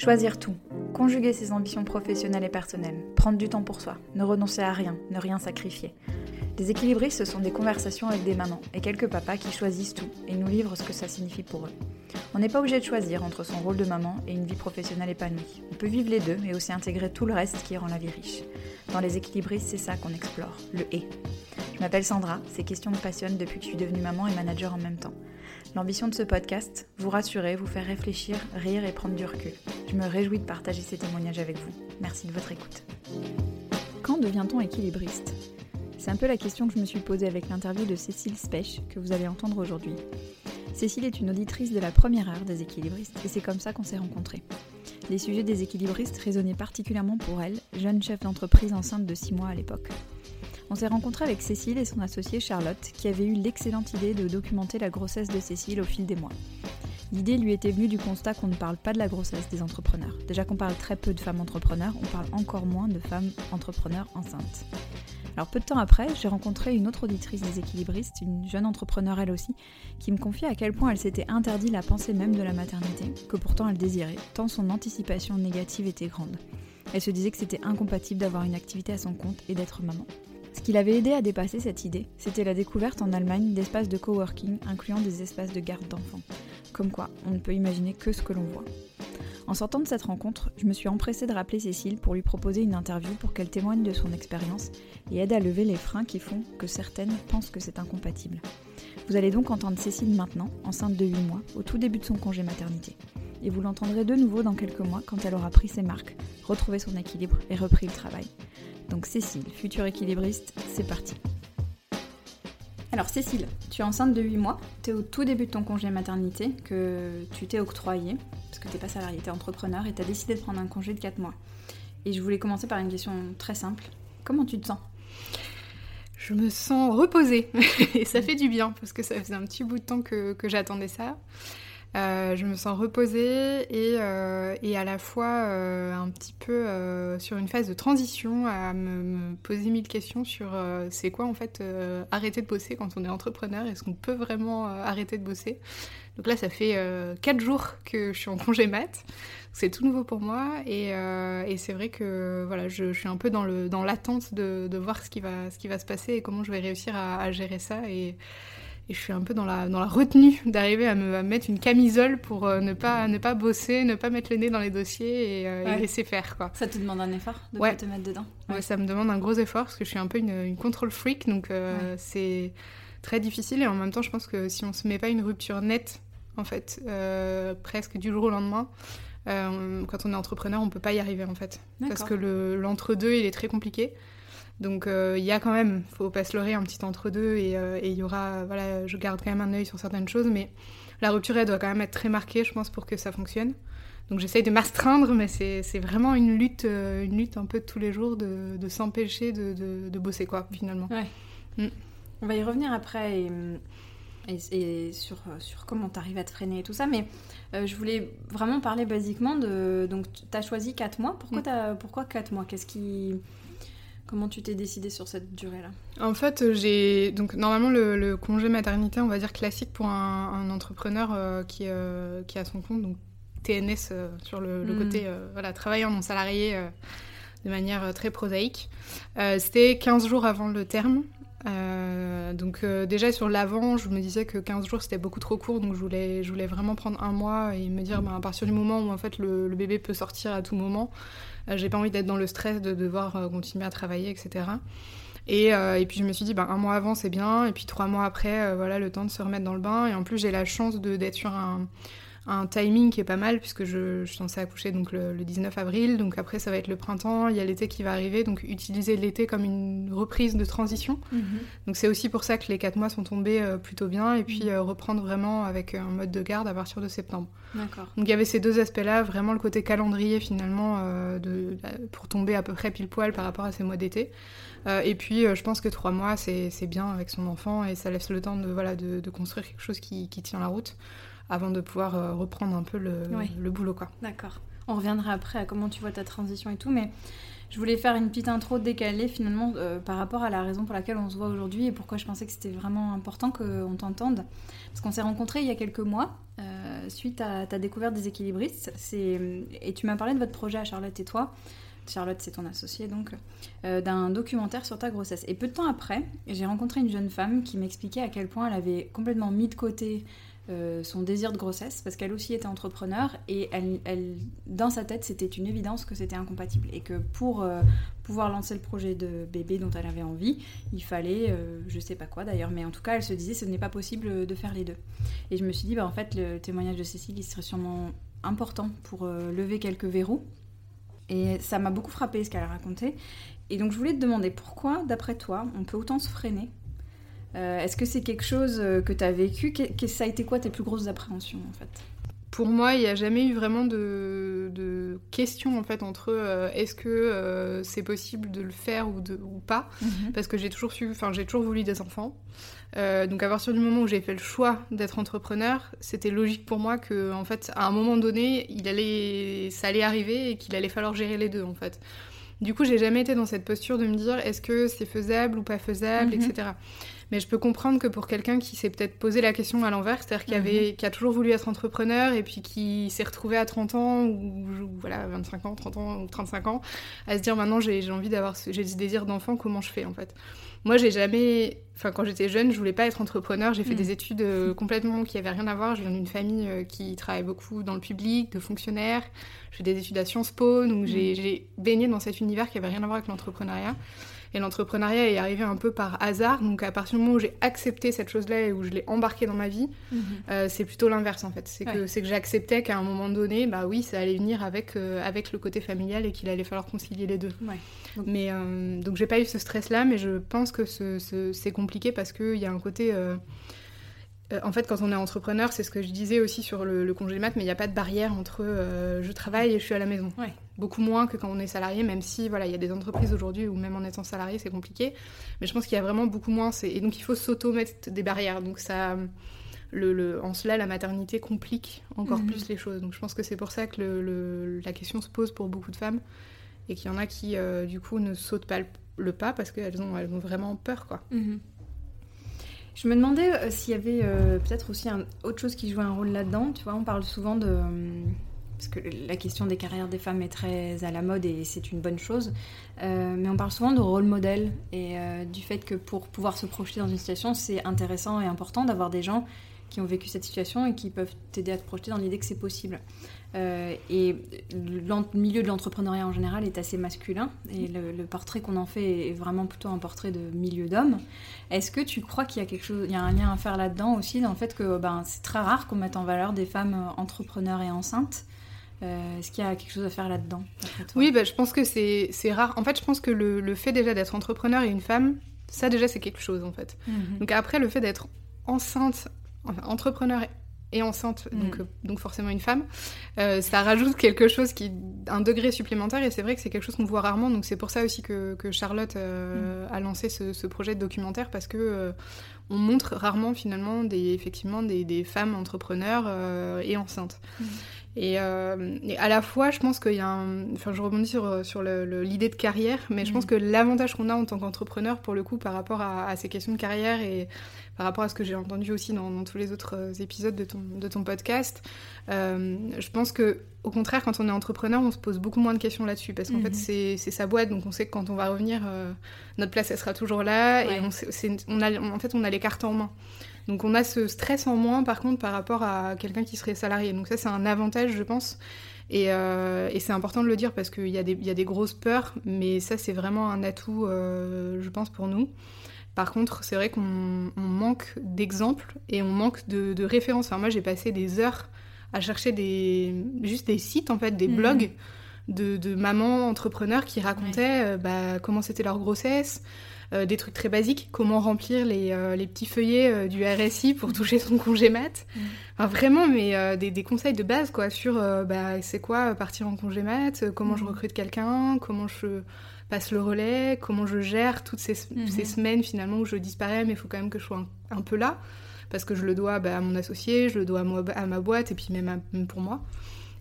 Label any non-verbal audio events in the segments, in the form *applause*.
Choisir tout, conjuguer ses ambitions professionnelles et personnelles, prendre du temps pour soi, ne renoncer à rien, ne rien sacrifier. Les équilibristes, ce sont des conversations avec des mamans et quelques papas qui choisissent tout et nous livrent ce que ça signifie pour eux. On n'est pas obligé de choisir entre son rôle de maman et une vie professionnelle épanouie. On peut vivre les deux, mais aussi intégrer tout le reste qui rend la vie riche. Dans les équilibristes, c'est ça qu'on explore, le et. Je m'appelle Sandra, ces questions me passionnent depuis que je suis devenue maman et manager en même temps. L'ambition de ce podcast, vous rassurer, vous faire réfléchir, rire et prendre du recul. Je me réjouis de partager ces témoignages avec vous. Merci de votre écoute. Quand devient-on équilibriste? C'est un peu la question que je me suis posée avec l'interview de Cécile Spech que vous allez entendre aujourd'hui. Cécile est une auditrice de la première heure des équilibristes et c'est comme ça qu'on s'est rencontrés. Les sujets des équilibristes résonnaient particulièrement pour elle, jeune chef d'entreprise enceinte de 6 mois à l'époque. On s'est rencontré avec Cécile et son associée Charlotte, qui avait eu l'excellente idée de documenter la grossesse de Cécile au fil des mois. L'idée lui était venue du constat qu'on ne parle pas de la grossesse des entrepreneurs. Déjà qu'on parle très peu de femmes entrepreneurs, on parle encore moins de femmes entrepreneurs enceintes. Alors peu de temps après, j'ai rencontré une autre auditrice des équilibristes, une jeune entrepreneur elle aussi, qui me confiait à quel point elle s'était interdit la pensée même de la maternité, que pourtant elle désirait, tant son anticipation négative était grande. Elle se disait que c'était incompatible d'avoir une activité à son compte et d'être maman. Ce qui l'avait aidé à dépasser cette idée, c'était la découverte en Allemagne d'espaces de coworking incluant des espaces de garde d'enfants. Comme quoi, on ne peut imaginer que ce que l'on voit. En sortant de cette rencontre, je me suis empressée de rappeler Cécile pour lui proposer une interview pour qu'elle témoigne de son expérience et aide à lever les freins qui font que certaines pensent que c'est incompatible. Vous allez donc entendre Cécile maintenant, enceinte de 8 mois, au tout début de son congé maternité. Et vous l'entendrez de nouveau dans quelques mois quand elle aura pris ses marques, retrouvé son équilibre et repris le travail. Donc Cécile, future équilibriste, c'est parti. Alors Cécile, tu es enceinte de 8 mois, tu es au tout début de ton congé maternité que tu t'es octroyé, parce que tu n'es pas salarié, tu es entrepreneur et tu as décidé de prendre un congé de 4 mois. Et je voulais commencer par une question très simple. Comment tu te sens? Je me sens reposée *laughs* et ça fait du bien parce que ça faisait un petit bout de temps que j'attendais ça. Euh, je me sens reposée et, euh, à la fois euh, un petit peu sur une phase de transition à me, poser mille questions sur c'est quoi en fait arrêter de bosser quand on est entrepreneur? Est-ce qu'on peut vraiment arrêter de bosser? Donc là, ça fait 4 jours que je suis en congé mat. C'est tout nouveau pour moi et, c'est vrai que voilà, je, suis un peu dans l'attente de, voir ce qui, va, ce qui va se passer et comment je vais réussir à, à gérer ça. Et, et je suis un peu dans la, dans la retenue d'arriver à me mettre une camisole pour euh, ne, pas, ne pas bosser, ne pas mettre le nez dans les dossiers et, euh, laisser faire. Quoi. Ça te demande un effort de te mettre dedans? Ouais. ça me demande un gros effort parce que je suis un peu une, une control freak, donc euh, c'est très difficile. Et en même temps, je pense que si on se met pas une rupture nette, en fait, presque du jour au lendemain, quand on est entrepreneur, on peut pas y arriver en fait. Parce que l'entre-deux, il est très compliqué. Donc euh, il y a quand même, faut pas se leurrer, un petit entre-deux euh, et il y aura, voilà, je garde quand même un œil sur certaines choses, mais la rupture, elle doit quand même être très marquée, je pense, pour que ça fonctionne. Donc j'essaye de m'astreindre, mais c'est vraiment une lutte, euh, une lutte un peu de tous les jours de, de s'empêcher de, de, bosser, quoi, finalement. Ouais. Mm. On va y revenir après et, et, sur, sur comment tu arrives à te freiner et tout ça, mais je voulais vraiment parler basiquement de... Donc tu as choisi 4 mois, pourquoi, mm. as, pourquoi 4 mois? Qu'est-ce qui... Comment tu t'es décidée sur cette durée-là En fait, j'ai donc normalement le, congé maternité, on va dire classique pour un, entrepreneur euh, qui, euh, qui a son compte, donc TNS euh, sur le, hmm. côté voilà travaillant non salarié de manière très prosaïque. C'était 15 jours avant le terme. donc déjà sur l'avant, je me disais que 15 jours c'était beaucoup trop court, donc je voulais, je voulais vraiment prendre un mois et me dire ben, à partir du moment où en fait le, le bébé peut sortir à tout moment, euh, j'ai pas envie d'être dans le stress de devoir euh, continuer à travailler, etc. Et, euh, et, puis je me suis dit, ben, un mois avant c'est bien, et puis trois mois après, voilà, le temps de se remettre dans le bain. Et en plus, j'ai la chance d'être sur un, un timing qui est pas mal puisque je, je suis censée accoucher donc le, 19 avril, donc après ça va être le printemps, il y a l'été qui va arriver, donc utiliser l'été comme une reprise de transition. Mhm. Donc c'est aussi pour ça que les quatre mois sont tombés euh, plutôt bien et puis euh, reprendre vraiment avec un mode de garde à partir de septembre. D'accord. Donc il y avait ces deux aspects-là, vraiment le côté calendrier finalement euh, de, pour tomber à peu près pile poil par rapport à ces mois d'été. et puis je pense que trois mois c'est bien avec son enfant et ça laisse le temps de, voilà, de, de construire quelque chose qui, qui tient la route avant de pouvoir euh, reprendre un peu le, le boulot. quoi. D'accord. On reviendra après à comment tu vois ta transition et tout, mais je voulais faire une petite intro décalée finalement euh, par rapport à la raison pour laquelle on se voit aujourd'hui et pourquoi je pensais que c'était vraiment important qu'on t'entende. Parce qu'on s'est rencontrés il y a quelques mois. Euh, suite à ta découverte des équilibristes. Et tu m'as parlé de votre projet à Charlotte et toi. Charlotte, c'est ton associée, donc, euh, d'un documentaire sur ta grossesse. Et peu de temps après, j'ai rencontré une jeune femme qui m'expliquait à quel point elle avait complètement mis de côté euh, son désir de grossesse, parce qu'elle aussi était entrepreneur, et elle, dans sa tête, c'était une évidence que c'était incompatible, et que pour euh, pouvoir lancer le projet de bébé dont elle avait envie, il fallait, je sais pas quoi d'ailleurs, mais en tout cas, elle se disait ce n'est pas possible de faire les deux. Et je me suis dit, bah, en fait, le témoignage de Cécile, il serait sûrement important pour lever quelques verrous et ça m'a beaucoup frappé ce qu'elle a raconté. Et donc je voulais te demander pourquoi, d'après toi, on peut autant se freiner euh, Est-ce que c'est quelque chose euh, que tu as vécu que, Ça a été quoi tes plus grosses appréhensions en fait? Pour moi, il n'y a jamais eu vraiment de, de question en fait entre euh, est-ce que c'est possible de le faire ou, de, ou pas, mhm. parce que j'ai toujours su, enfin j'ai toujours voulu des enfants. Euh, donc à partir du moment où j'ai fait le choix d'être entrepreneur, c'était logique pour moi que en fait à un moment donné, il allait, ça allait arriver et qu'il allait falloir gérer les deux en fait. Du coup, j'ai jamais été dans cette posture de me dire est-ce que c'est faisable ou pas faisable, etc. Mhm. Mais je peux comprendre que pour quelqu'un qui s'est peut-être posé la question à l'envers, c'est-à-dire qui, avait, mhm. qui a toujours voulu être entrepreneur et puis qui s'est retrouvé à 30 ans ou, voilà 25 ans, 30 ans ou 35 ans, à se dire maintenant j'ai envie d'avoir, j'ai ce désir d'enfant, comment je fais en fait? Moi, j'ai jamais. Enfin, quand j'étais jeune, je voulais pas être entrepreneur. J'ai fait des études euh, complètement qui avaient rien à voir. Je viens d'une famille euh, qui travaille beaucoup dans le public, de fonctionnaires. J'ai fait des études à Sciences Po, donc mm. j'ai baigné dans cet univers qui avait rien à voir avec l'entrepreneuriat. Et l'entrepreneuriat est arrivé un peu par hasard. Donc à partir du moment où j'ai accepté cette chose-là et où je l'ai embarqué dans ma vie, mm-hmm. euh, c'est plutôt l'inverse en fait. C'est que, que j'acceptais qu'à un moment donné, bah oui, ça allait venir avec, avec le côté familial et qu'il allait falloir concilier les deux. Ouais. Donc, mais euh, donc j'ai pas eu ce stress-là, mais je pense que c'est compliqué parce qu'il y a un côté. Euh, euh, en fait, quand on est entrepreneur, c'est ce que je disais aussi sur le, congé de maths, mais il n'y a pas de barrière entre je travaille et je suis à la maison. Beaucoup moins que quand on est salarié, même si voilà, il y a des entreprises aujourd'hui où même en étant salarié, c'est compliqué. Mais je pense qu'il y a vraiment beaucoup moins. Et donc il faut s'auto-mettre des barrières. Donc ça. Le, en cela, la maternité complique encore mhm. plus les choses. Donc je pense que c'est pour ça que le, la question se pose pour beaucoup de femmes et qu'il y en a qui, euh, du coup, ne sautent pas le, pas parce qu'elles ont, elles ont vraiment peur, quoi. Mhm. Je me demandais euh, s'il y avait euh, peut-être aussi un, autre chose qui jouait un rôle là-dedans. Tu vois, on parle souvent de... parce que la question des carrières des femmes est très à la mode et c'est une bonne chose. mais on parle souvent de rôle modèle et du fait que pour pouvoir se projeter dans une situation, c'est intéressant et important d'avoir des gens qui ont vécu cette situation et qui peuvent t'aider à te projeter dans l'idée que c'est possible. Euh, et le milieu de l'entrepreneuriat en général est assez masculin et le, portrait qu'on en fait est vraiment plutôt un portrait de milieu d'hommes. Est-ce que tu crois qu'il y a quelque chose, il y a un lien à faire là-dedans aussi dans le fait que ben, c'est très rare qu'on mette en valeur des femmes entrepreneurs et enceintes? Euh, Est-ce qu'il y a quelque chose à faire là-dedans Oui, ben, je pense que c'est rare. En fait, je pense que le, le fait déjà d'être entrepreneur et une femme, ça déjà c'est quelque chose en fait. Mhm. Donc après, le fait d'être enceinte, enfin, entrepreneur et enceinte, mm. donc, euh, donc forcément une femme, euh, ça rajoute quelque chose qui, un degré supplémentaire, et c'est vrai que c'est quelque chose qu'on voit rarement, donc c'est pour ça aussi que, que Charlotte euh, mm. a lancé ce, ce, projet de documentaire, parce que on montre rarement finalement des, effectivement des, des femmes entrepreneurs et enceintes. Mm. Et, et, à la fois, je pense qu'il y a un... Enfin, je rebondis sur, sur l'idée de carrière, mais je pense que l'avantage qu'on a en tant qu'entrepreneur, pour le coup, par rapport à, à, ces questions de carrière et par rapport à ce que j'ai entendu aussi dans, tous les autres euh, épisodes de ton, de ton podcast. Euh, je pense que au contraire, quand on est entrepreneur, on se pose beaucoup moins de questions là-dessus parce qu'en fait, mhm. c'est sa boîte, donc on sait que quand on va revenir, euh, notre place, elle sera toujours là et on, on, a, en fait, on a les cartes en main. Donc on a ce stress en moins, par contre, par rapport à quelqu'un qui serait salarié. Donc ça, c'est un avantage, je pense. Et, et c'est important de le dire parce qu'il y, y, a des grosses peurs, mais ça, c'est vraiment un atout, je pense, pour nous. Par contre, c'est vrai qu'on manque d'exemples et on manque de, références. Enfin, moi, j'ai passé des heures à chercher des, juste des sites, en fait, des mhm. blogs de, mamans entrepreneurs qui racontaient euh, bah, comment c'était leur grossesse, euh, des trucs très basiques, comment remplir les, euh, petits feuillets du RSI pour toucher son congé mat. Mhm. Enfin, vraiment, mais des, conseils de base, quoi, sur bah, c'est quoi partir en congé mat, comment je mhm. recrute quelqu'un, comment je passe le relais, comment je gère toutes ces, mhm. semaines finalement où je disparais, mais il faut quand même que je sois un, peu là, parce que je le dois bah, à mon associé, je le dois à, ma boîte, et puis même, pour moi.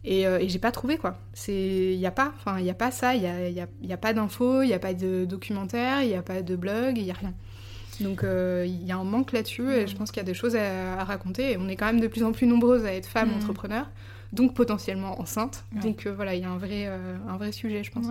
Et, euh, et j'ai pas trouvé quoi. Il n'y a pas, enfin il n'y a pas ça, il n'y a, y a, y a, pas d'infos, il n'y a pas de documentaire, il n'y a pas de blog, il n'y a rien. Donc il y a un manque là-dessus et je pense qu'il y a des choses à, raconter. Et on est quand même de plus en plus nombreuses à être femmes entrepreneurs, donc potentiellement enceintes. Donc voilà, il y a un vrai, un vrai sujet, je pense.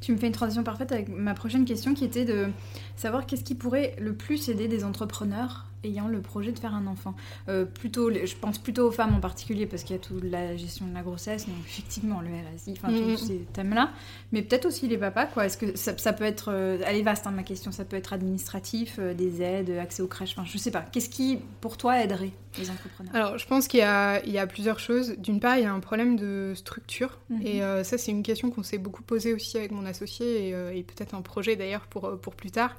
Tu me fais une transition parfaite avec ma prochaine question qui était de savoir qu'est-ce qui pourrait le plus aider des entrepreneurs ayant le projet de faire un enfant. Euh, plutôt, je pense plutôt aux femmes en particulier parce qu'il y a toute la gestion de la grossesse, donc effectivement le RSI, enfin tous mm. ces thèmes-là, mais peut-être aussi les papas, quoi. Est-ce que ça, peut être, euh, elle est vaste hein, ma question, ça peut être administratif, euh, des aides, accès aux crèches, enfin je sais pas. Qu'est-ce qui pour toi aiderait les entrepreneurs? Alors je pense qu'il y, a, plusieurs choses. D'une part, il y a un problème de structure, mhm. et ça c'est une question qu'on s'est beaucoup posée aussi avec mon associé et, et peut-être un projet d'ailleurs pour, pour plus tard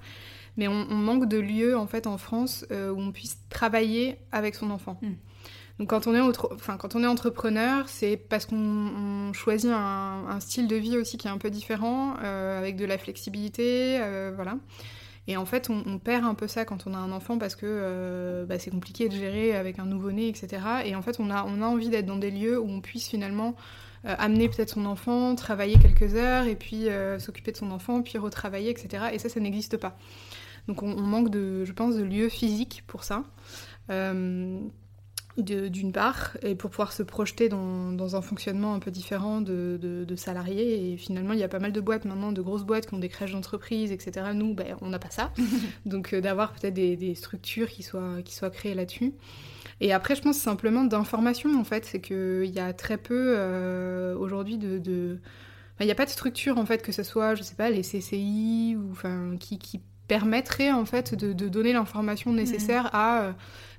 mais on, manque de lieux en fait en France euh, où on puisse travailler avec son enfant. Hmm. Donc quand on est, enfin, quand on est entrepreneur, c'est parce qu'on choisit un, style de vie aussi qui est un peu différent, euh, avec de la flexibilité, euh, voilà. Et en fait, on, perd un peu ça quand on a un enfant parce que bah, c'est compliqué de gérer avec un nouveau-né, etc. Et en fait, on a, on a envie d'être dans des lieux où on puisse finalement amener peut-être son enfant, travailler quelques heures, et puis s'occuper de son enfant, puis retravailler, etc. Et ça, ça n'existe pas. Donc on, manque de, je pense, de lieux physiques pour ça. Euh, d'une part, et pour pouvoir se projeter dans, un fonctionnement un peu différent de, salariés. Et finalement, il y a pas mal de boîtes maintenant, de grosses boîtes qui ont des crèches d'entreprise, etc. Nous, ben, on n'a pas ça. *laughs* Donc euh, d'avoir peut-être des, structures qui soient, qui soient créées là-dessus. Et après, je pense simplement d'information, en fait. C'est qu'il y a très peu euh, aujourd'hui de... il n'y a pas de structure, en fait, que ce soit, je sais pas, les CCI, ou enfin, qui, qui permettrait en fait de, donner l'information nécessaire mm. à euh,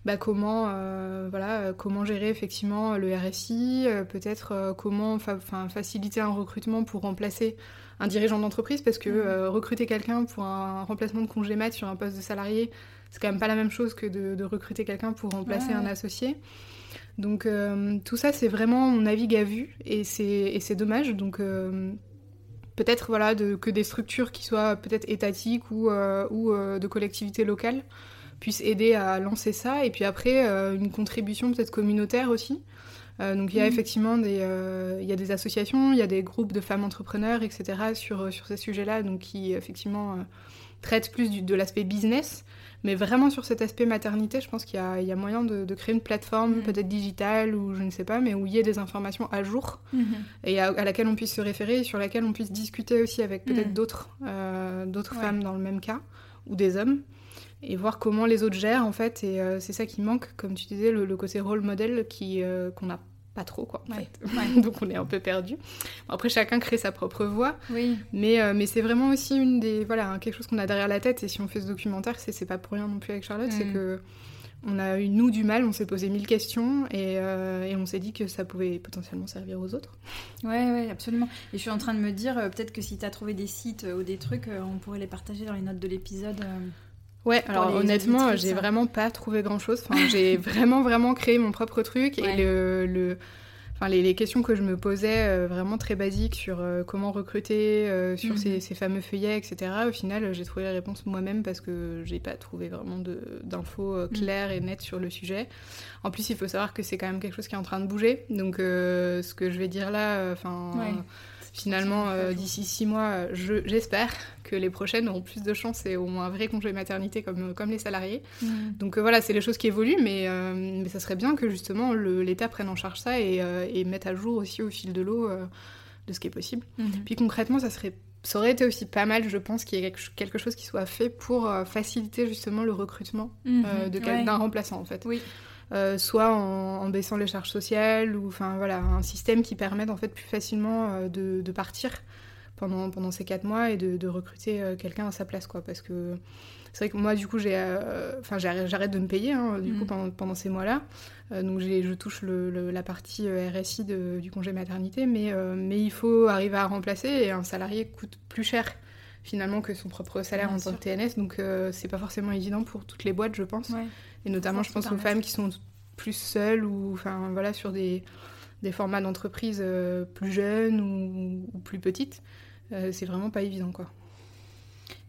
bah, comment euh, voilà euh, comment gérer effectivement le RSI, peut-être comment faciliter un recrutement pour remplacer un dirigeant d'entreprise parce que mm. recruter quelqu'un pour un remplacement de congé mat sur un poste de salarié c'est quand même pas la même chose que de, recruter quelqu'un pour remplacer un associé. Donc tout ça c'est vraiment on navigue à vue et c'est dommage donc peut-être voilà, que des structures qui soient peut-être étatiques ou, euh, ou euh, de collectivités locales puissent aider à lancer ça. Et puis après, euh, une contribution peut-être communautaire aussi. donc il y a mmh. effectivement des, il y a des associations, il y a des groupes de femmes entrepreneurs, etc. sur, sur ces sujets-là, donc qui effectivement traitent plus de l'aspect business. Mais vraiment sur cet aspect maternité, je pense qu'il y, a moyen de, créer une plateforme, mm. peut-être digitale ou je ne sais pas, mais où il y ait des informations à jour mm-hmm. et à, laquelle on puisse se référer et sur laquelle on puisse discuter aussi avec peut-être mm. d'autres euh, d'autres femmes dans le même cas ou des hommes et voir comment les autres gèrent en fait. Et euh, c'est ça qui manque, comme tu disais, le, côté rôle modèle qui euh, qu'on a pas trop quoi *laughs* donc on est un peu perdu. Après chacun crée sa propre voix. Oui. mais, euh, mais c'est vraiment aussi une des voilà quelque chose qu'on a derrière la tête. Et si on fait ce documentaire c'est pas pour rien non plus avec Charlotte. C'est mm. que on a eu nous du mal. On s'est posé mille questions. Et, euh, et on s'est dit que ça pouvait potentiellement servir aux autres. Ouais ouais absolument. Et je suis en train de me dire euh, peut-être que si tu as trouvé des sites ou des trucs on pourrait les partager dans les notes de l'épisode Ouais, alors honnêtement, j'ai vraiment pas trouvé grand chose. Enfin, j'ai *laughs* vraiment, vraiment créé mon propre truc. Et le, le... Enfin, les, questions que je me posais, euh, vraiment très basiques sur euh, comment recruter, euh, sur mhm. ces, fameux feuillets, etc. Au final, j'ai trouvé les réponses moi-même parce que j'ai pas trouvé vraiment d'infos mhm. claires et nettes sur le sujet. En plus, il faut savoir que c'est quand même quelque chose qui est en train de bouger. Donc, ce que je vais dire là, enfin finalement, euh, d'ici six mois, j'espère que les prochaines auront plus de chance et auront un vrai congé maternité comme, comme les salariés. Mm. Donc euh, voilà, c'est les choses qui évoluent, mais, euh, mais ça serait bien que justement l'État prenne en charge ça et, et, mette à jour aussi au fil de l'eau de ce qui est possible. Mm-hmm. Puis concrètement, ça serait ça aurait été aussi pas mal, je pense, qu'il y ait quelque chose qui soit fait pour faciliter justement le recrutement mm-hmm. d'un remplaçant, en fait. Oui. Euh, soit en, baissant les charges sociales, ou enfin voilà, un système qui permette en fait plus facilement euh, de, partir pendant, pendant ces quatre mois et de, recruter euh, quelqu'un à sa place, quoi. Parce que c'est vrai que moi, du coup, j'ai, enfin, j'arrête de me payer, hein, du coup, mm. pendant, ces mois-là. donc, je touche la partie RSI du congé maternité, mais, mais il faut arriver à remplacer et un salarié coûte plus cher finalement que son propre salaire en tant que TNS. Donc c'est pas forcément évident pour toutes les boîtes, je pense. Et notamment, je pense aux femmes qui sont plus seules ou enfin voilà sur des, des formats d'entreprise euh, plus jeunes ou, plus petites. Euh, c'est vraiment pas évident quoi.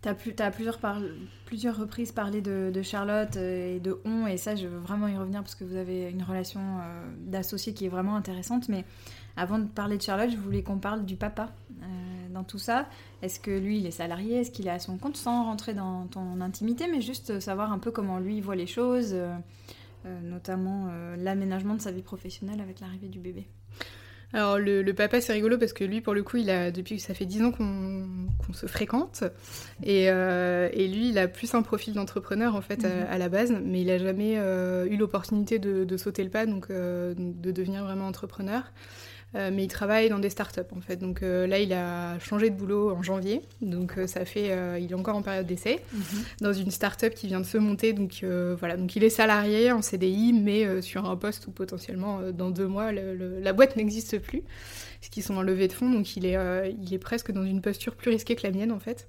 Tu as, plus, as plusieurs, par, plusieurs reprises parlé de, de, Charlotte et de On, et ça, je veux vraiment y revenir parce que vous avez une relation euh, d'associé qui est vraiment intéressante. Mais avant de parler de Charlotte, je voulais qu'on parle du papa euh, dans tout ça. Est-ce que lui, il est salarié? Est-ce qu'il est à son compte Sans rentrer dans ton intimité, mais juste savoir un peu comment lui voit les choses, euh, notamment l'aménagement de sa vie professionnelle avec l'arrivée du bébé. Alors le, papa c'est rigolo parce que lui pour le coup il a depuis que ça fait 10 ans qu'on se fréquente euh, et, lui il a plus un profil d'entrepreneur en fait à, mhm. la base mais il a jamais euh, eu l'opportunité de, sauter le pas donc euh, de devenir vraiment entrepreneur. Euh, mais il travaille dans des startups en fait. Donc euh, là, il a changé de boulot en janvier, donc euh, ça fait, il est encore en période d'essai mhm. dans une startup qui vient de se monter. Donc voilà, donc il est salarié en CDI, mais sur un poste où potentiellement dans deux mois la boîte n'existe plus, parce qu'ils sont en levée de fonds. Donc il est, il est presque dans une posture plus risquée que la mienne en fait.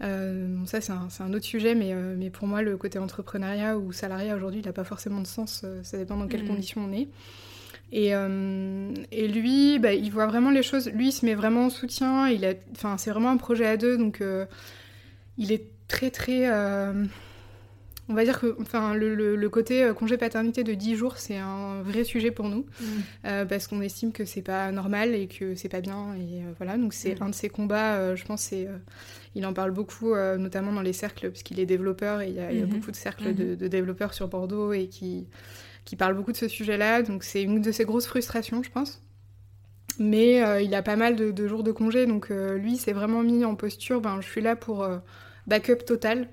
ça, c'est un, un, autre sujet, mais, mais pour moi, le côté entrepreneuriat ou salariat aujourd'hui, il n'a pas forcément de sens. ça dépend dans quelles mhm. conditions on est. Et, euh, et lui, bah, il voit vraiment les choses. Lui, il se met vraiment en soutien. Il a, enfin, c'est vraiment un projet à deux, donc euh, il est très très. Euh, on va dire que, enfin, le, le, côté congé paternité de 10 jours, c'est un vrai sujet pour nous, mm. parce qu'on estime que c'est pas normal et que c'est pas bien. Et voilà, donc c'est mm. un de ses combats. je pense, c'est, il en parle beaucoup, notamment dans les cercles, puisqu'il est développeur et il y, a, mm-hmm. beaucoup de cercles de, mm-hmm. de, développeurs sur Bordeaux et qui qui parle beaucoup de ce sujet-là, donc c'est une de ses grosses frustrations, je pense. Mais euh, il a pas mal de, jours de congé, donc euh, lui s'est vraiment mis en posture, ben, je suis là pour euh, backup total.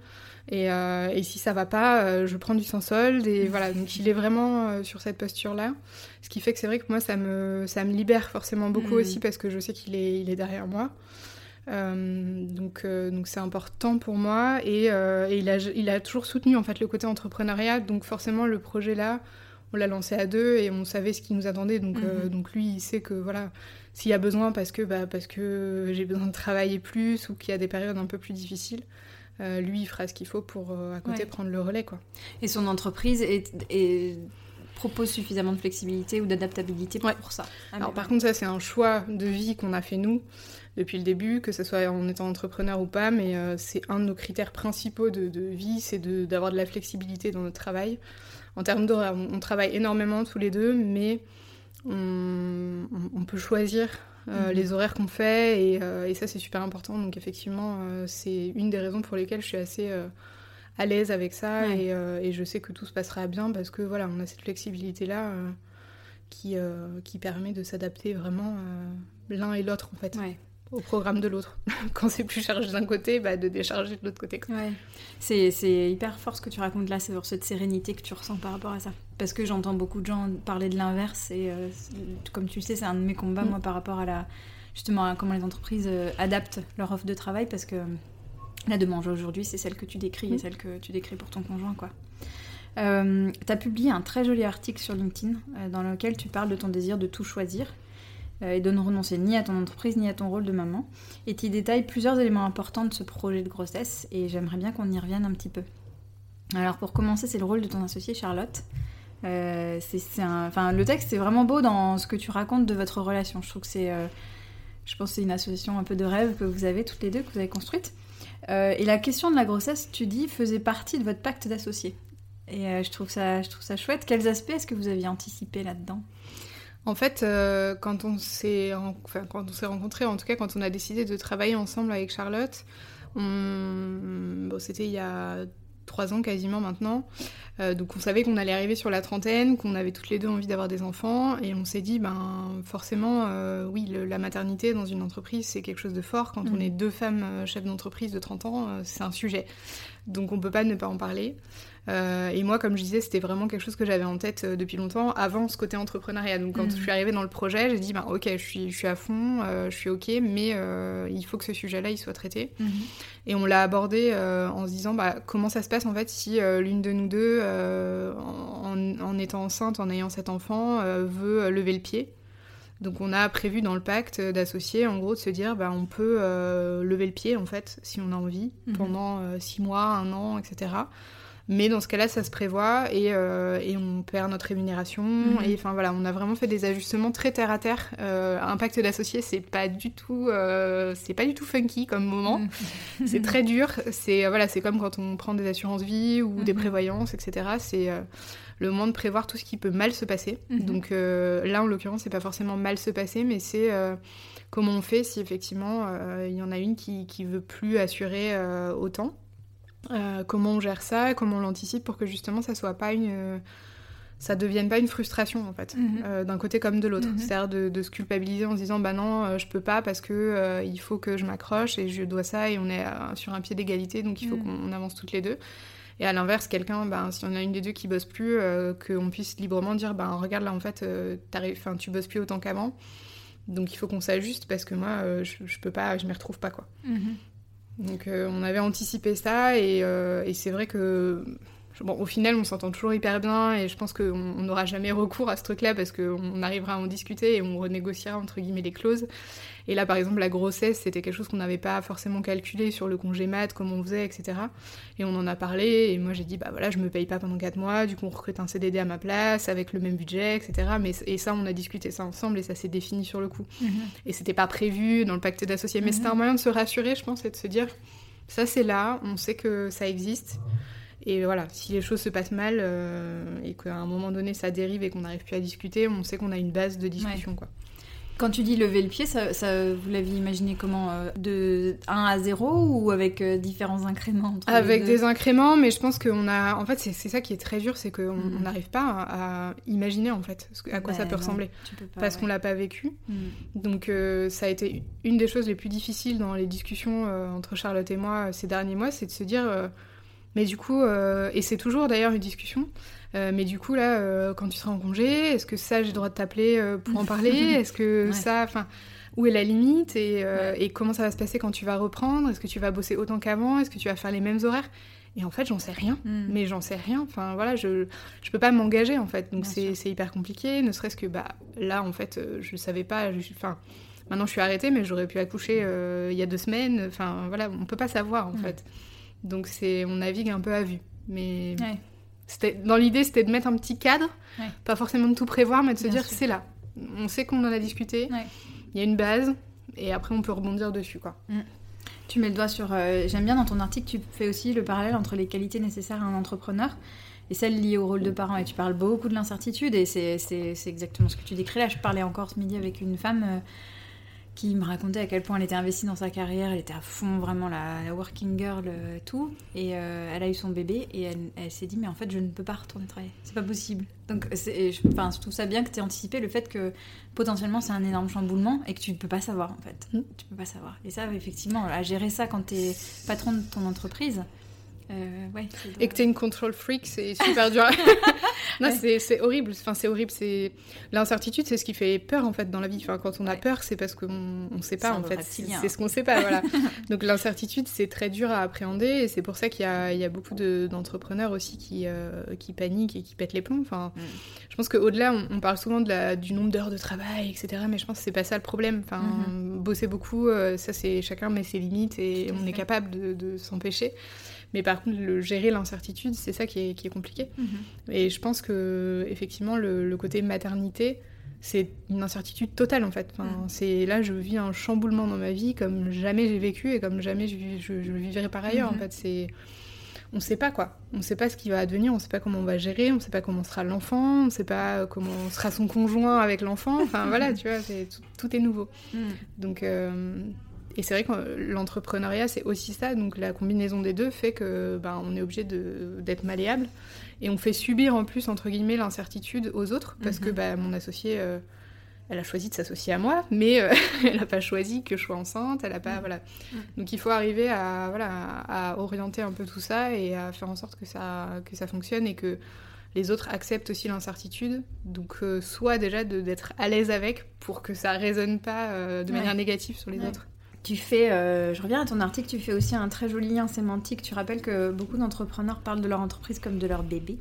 Et, et, si ça va pas, je prends du sans solde. Et *laughs* voilà, donc il est vraiment sur cette posture-là. Ce qui fait que c'est vrai que moi, ça me, ça me libère forcément beaucoup mm. aussi parce que je sais qu'il est, il est derrière moi. donc donc c'est important pour moi et, et, il, a, il a toujours soutenu en fait le côté entrepreneuriat donc forcément le projet là on l'a lancé à deux et on savait ce qui nous attendait. Donc, euh, mhm. donc lui, il sait que voilà, s'il y a besoin parce que, bah, parce que j'ai besoin de travailler plus ou qu'il y a des périodes un peu plus difficiles, euh, lui, il fera ce qu'il faut pour euh, à côté prendre le relais. Quoi. Et son entreprise est, propose suffisamment de flexibilité ou d'adaptabilité pour ça. Ah, Alors par contre, ça, c'est un choix de vie qu'on a fait nous depuis le début, que ce soit en étant entrepreneur ou pas, mais c'est un de nos critères principaux de, de vie, c'est d'avoir de, de, la flexibilité dans notre travail. En termes d'horaire, on, travaille énormément tous les deux, mais on, peut choisir euh, mhm. les horaires qu'on fait euh, et, ça c'est super important. Donc effectivement, euh, c'est une des raisons pour lesquelles je suis assez à l'aise avec ça et, je sais que tout se passera bien parce que voilà, on a cette flexibilité là qui, qui permet de s'adapter vraiment l'un et l'autre en fait au programme de l'autre. *laughs* Quand c'est plus chargé d'un côté, bah, de décharger de l'autre côté. Ouais. C'est hyper fort ce que tu racontes là, c'est cette sérénité que tu ressens par rapport à ça. Parce que j'entends beaucoup de gens parler de l'inverse et euh, comme tu le sais, c'est un de mes combats mm. moi par rapport à la justement à comment les entreprises euh, adaptent leur offre de travail parce que la demande aujourd'hui, c'est celle que tu décris et mm. celle que tu décris pour ton conjoint quoi. Euh, tu as publié un très joli article sur LinkedIn dans lequel tu parles de ton désir de tout choisir euh, et de ne renoncer ni à ton entreprise ni à ton rôle de maman. Et tu détailles plusieurs éléments importants de ce projet de grossesse et j'aimerais bien qu'on y revienne un petit peu. Alors pour commencer, c'est le rôle de ton associée Charlotte. Euh, c'est, enfin, le texte est vraiment beau dans ce que tu racontes de votre relation. Je trouve que c'est, euh, je pense, c'est une association un peu de rêve que vous avez toutes les deux, que vous avez construite. et la question de la grossesse, tu dis, faisait partie de votre pacte d'associés. Et je trouve ça, je trouve ça chouette. Quels aspects est-ce que vous aviez anticipé là-dedans? En fait, euh, quand on s'est enfin, rencontrés, en tout cas quand on a décidé de travailler ensemble avec Charlotte, bon, c'était il y a trois ans quasiment maintenant. Euh, donc on savait qu'on allait arriver sur la trentaine, qu'on avait toutes les deux envie d'avoir des enfants, et on s'est dit, ben forcément, euh, oui, la maternité dans une entreprise, c'est quelque chose de fort. Quand on mm. est deux femmes chefs d'entreprise de 30 ans, c'est un sujet. Donc on peut pas ne pas en parler. Euh, et moi, comme je disais, c'était vraiment quelque chose que j'avais en tête euh, depuis longtemps, avant ce côté entrepreneuriat. Donc quand mm. je suis arrivée dans le projet, j'ai dit, bah, ok, je suis, je suis à fond, euh, je suis ok, mais il faut que ce sujet-là, il soit traité. Mm-hmm. Et on l'a abordé en se disant, bah, comment ça se passe en fait si l'une de nous deux, en, en, étant enceinte, en ayant cet enfant, veut lever le pied donc on a prévu dans le pacte d'associer, en gros, de se dire, bah, on peut lever le pied, en fait, si on a envie, mm-hmm. pendant six mois, un an, etc. Mais dans ce cas-là, ça se prévoit et, euh, et on perd notre rémunération. Mhm. Et enfin voilà, on a vraiment fait des ajustements très terre à terre. Euh, un pacte d'associé, c'est pas du tout, euh, c'est pas du tout funky comme moment. Mhm. *laughs* c'est très dur. C'est voilà, c'est comme quand on prend des assurances vie ou des Mhm. prévoyances, etc. C'est euh, le moment de prévoir tout ce qui peut mal se passer. Donc euh, là, en l'occurrence, c'est pas forcément mal se passer, mais c'est euh, comment on fait si effectivement euh, il y en a une qui, qui veut plus assurer euh, autant. Euh, comment on gère ça, comment on l'anticipe pour que justement ça soit pas une, ça devienne pas une frustration en fait, Mhm. euh, d'un côté comme de l'autre. Mhm. C'est-à-dire de, de se culpabiliser en se disant bah non, euh, je peux pas parce que euh, il faut que je m'accroche et je dois ça et on est sur un pied d'égalité donc il faut Mhm. qu'on avance toutes les deux. Et à l'inverse, quelqu'un, ben, si on a une des deux qui bosse plus, qu'on puisse librement dire ben regarde là en fait, tu bosses plus autant qu'avant. Donc il faut qu'on s'ajuste parce que moi je, je peux pas, je m'y retrouve pas quoi. Donc euh, on avait anticipé ça et, euh, et c'est vrai que bon, au final on s'entend toujours hyper bien et je pense qu'on on n'aura jamais recours à ce truc-là parce qu'on arrivera à en discuter et on renégociera entre guillemets les clauses. Et là par exemple la grossesse c'était quelque chose qu'on n'avait pas forcément calculé sur le congé mat, comment on faisait, etc. Et on en a parlé et moi j'ai dit bah voilà je me paye pas pendant 4 mois, du coup on recrute un CDD à ma place avec le même budget, etc. Mais, et ça on a discuté ça ensemble et ça s'est défini sur le coup. Mhm. Et c'était pas prévu dans le pacte d'associés. Mais Mhm. c'était un moyen de se rassurer, je pense, et de se dire ça c'est là, on sait que ça existe. Et voilà, si les choses se passent mal euh, et qu'à un moment donné ça dérive et qu'on n'arrive plus à discuter, on sait qu'on a une base de discussion. Quoi. Quand tu dis lever le pied, ça, ça- vous l'aviez imaginé comment euh, De 1 à 0 ou avec euh, différents incréments Avec des incréments, mais je pense qu'on a. En fait, c'est ça qui est très dur, c'est qu'on on n'arrive pas à, à imaginer en fait à quoi Bah, ça peut non, ressembler. tu peux pas, Parce ouais. qu'on l'a pas vécu. Mhm. Donc euh, ça a été une des choses les plus difficiles dans les discussions entre Charlotte et moi ces derniers mois, c'est de se dire, mais du coup, euh, et c'est toujours d'ailleurs une discussion, euh, mais du coup là, euh, quand tu seras en congé, est-ce que ça j'ai le droit de t'appeler pour en parler *laughs* Est-ce que Ouais. ça, enfin, où est la limite et, Ouais. et comment ça va se passer quand tu vas reprendre Est-ce que tu vas bosser autant qu'avant Est-ce que tu vas faire les mêmes horaires Et en fait, j'en sais rien. Mhm. Mais j'en sais rien. Enfin voilà, je je peux pas m'engager en fait. Donc c'est hyper compliqué. Ne serait-ce que bah là en fait, je savais pas. je- Enfin maintenant je suis arrêtée, mais j'aurais pu accoucher euh, il y a deux semaines. Enfin voilà, on peut pas savoir en Ouais. fait. Donc c'est on navigue un peu à vue. Mais Ouais. c'était dans l'idée c'était de mettre un petit cadre, Ouais. pas forcément de tout prévoir, mais de se Bien dire sûr. c'est là. On sait qu'on en a discuté. Ouais. Il y a une base. Et après, on peut rebondir dessus, quoi. Tu mets le doigt sur. euh, J'aime bien dans ton article, tu fais aussi le parallèle entre les qualités nécessaires à un entrepreneur et celles liées au rôle de parent. Et tu parles beaucoup de l'incertitude et c'est c'est- c'est exactement ce que tu décris là. Je parlais encore ce midi avec une femme euh, qui me racontait à quel point elle était investie dans sa carrière, elle était à fond, vraiment la, la working girl, euh, tout. Et euh, elle a eu son bébé et elle, elle s'est dit, mais en fait, je ne peux pas retourner travailler. C'est pas possible. Donc, je, enfin, je trouve ça bien que tu aies anticipé le fait que potentiellement c'est un énorme chamboulement et que tu ne peux pas savoir en fait. Mm. Tu peux pas savoir. Et ça, effectivement, à gérer ça quand tu es patron de ton entreprise, euh, ouais. Et que t'es une control freak, c'est super dur. *laughs* *laughs* non, Ouais. c'est- horrible. Enfin, c'est horrible. C'est l'incertitude, c'est ce qui fait peur en fait dans la vie. Enfin, quand on a Ouais. peur, c'est parce qu'on on sait pas en fait. C'est ce qu'on sait pas. Voilà. *laughs* Donc l'incertitude, c'est très dur à appréhender et c'est pour ça qu'il y a, il y a beaucoup de- d'entrepreneurs aussi qui, euh, qui paniquent et qui pètent les plombs. Enfin, Mm. je pense qu'au-delà, on, on parle souvent de la, du nombre d'heures de travail, etc. Mais je pense que c'est pas ça le problème. Enfin, bosser beaucoup, euh, ça c'est chacun met ses limites et Mm-hmm. On est capable de, de s'empêcher. Mais par contre, le gérer l'incertitude, c'est ça qui est, qui est compliqué. Mhm. Et je pense que effectivement, le, le côté maternité, c'est une incertitude totale en fait. Enfin, Mm. c'est là, je vis un chamboulement dans ma vie comme jamais j'ai vécu et comme jamais je, je, vivrai par ailleurs. Mhm. En fait, c'est on sait pas quoi. On sait pas ce qui va advenir. On sait pas comment on va gérer. On sait pas comment sera l'enfant. On sait pas comment sera son conjoint avec l'enfant. Enfin voilà, *laughs* tu vois, tout, tout est nouveau. Mhm. Donc, euh, et c'est vrai que euh, l'entrepreneuriat, c'est aussi ça. Donc, la combinaison des deux fait que ben, on est obligé d'être malléable. Et on fait subir en plus, entre guillemets, l'incertitude aux autres. Parce que Mhm. bah, mon associée, euh, elle a choisi de s'associer à moi, mais euh, *laughs* elle n'a pas choisi que je sois enceinte. Elle a pas, Mhm. voilà. Donc, il faut arriver à, voilà, à, orienter un peu tout ça et à faire en sorte que ça, que ça fonctionne et que les autres acceptent aussi l'incertitude. Donc, euh, soit déjà d'être à l'aise avec pour que ça résonne pas euh, de Ouais. manière négative sur les Ouais. autres. Tu fais, euh, je reviens à ton article, tu fais aussi un très joli lien sémantique. Tu rappelles que beaucoup d'entrepreneurs parlent de leur entreprise comme de leur bébé.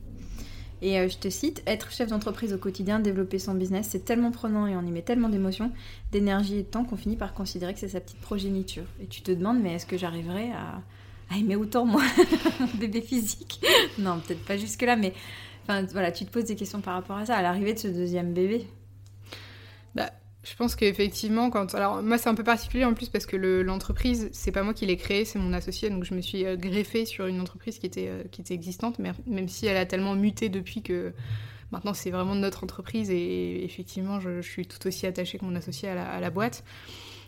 Et euh, je te cite, être chef d'entreprise au quotidien, développer son business, c'est tellement prenant et on y met tellement d'émotions, d'énergie et de temps qu'on finit par considérer que c'est sa petite progéniture. Et tu te demandes, mais est-ce que j'arriverai à, aimer autant, moi, *laughs* bébé physique? non, peut-être pas jusque-là, mais voilà, tu te poses des questions par rapport à ça, à l'arrivée de ce deuxième bébé. Bah, je pense qu'effectivement, quand. Alors, moi, c'est un peu particulier en plus parce que l'entreprise, c'est pas moi qui l'ai créée, c'est mon associé. Donc, je me suis euh, greffée sur une entreprise qui était, euh, qui était existante, même si elle a tellement muté depuis que maintenant, c'est vraiment notre entreprise et, effectivement, je, suis tout aussi attachée que mon associé à la, boîte.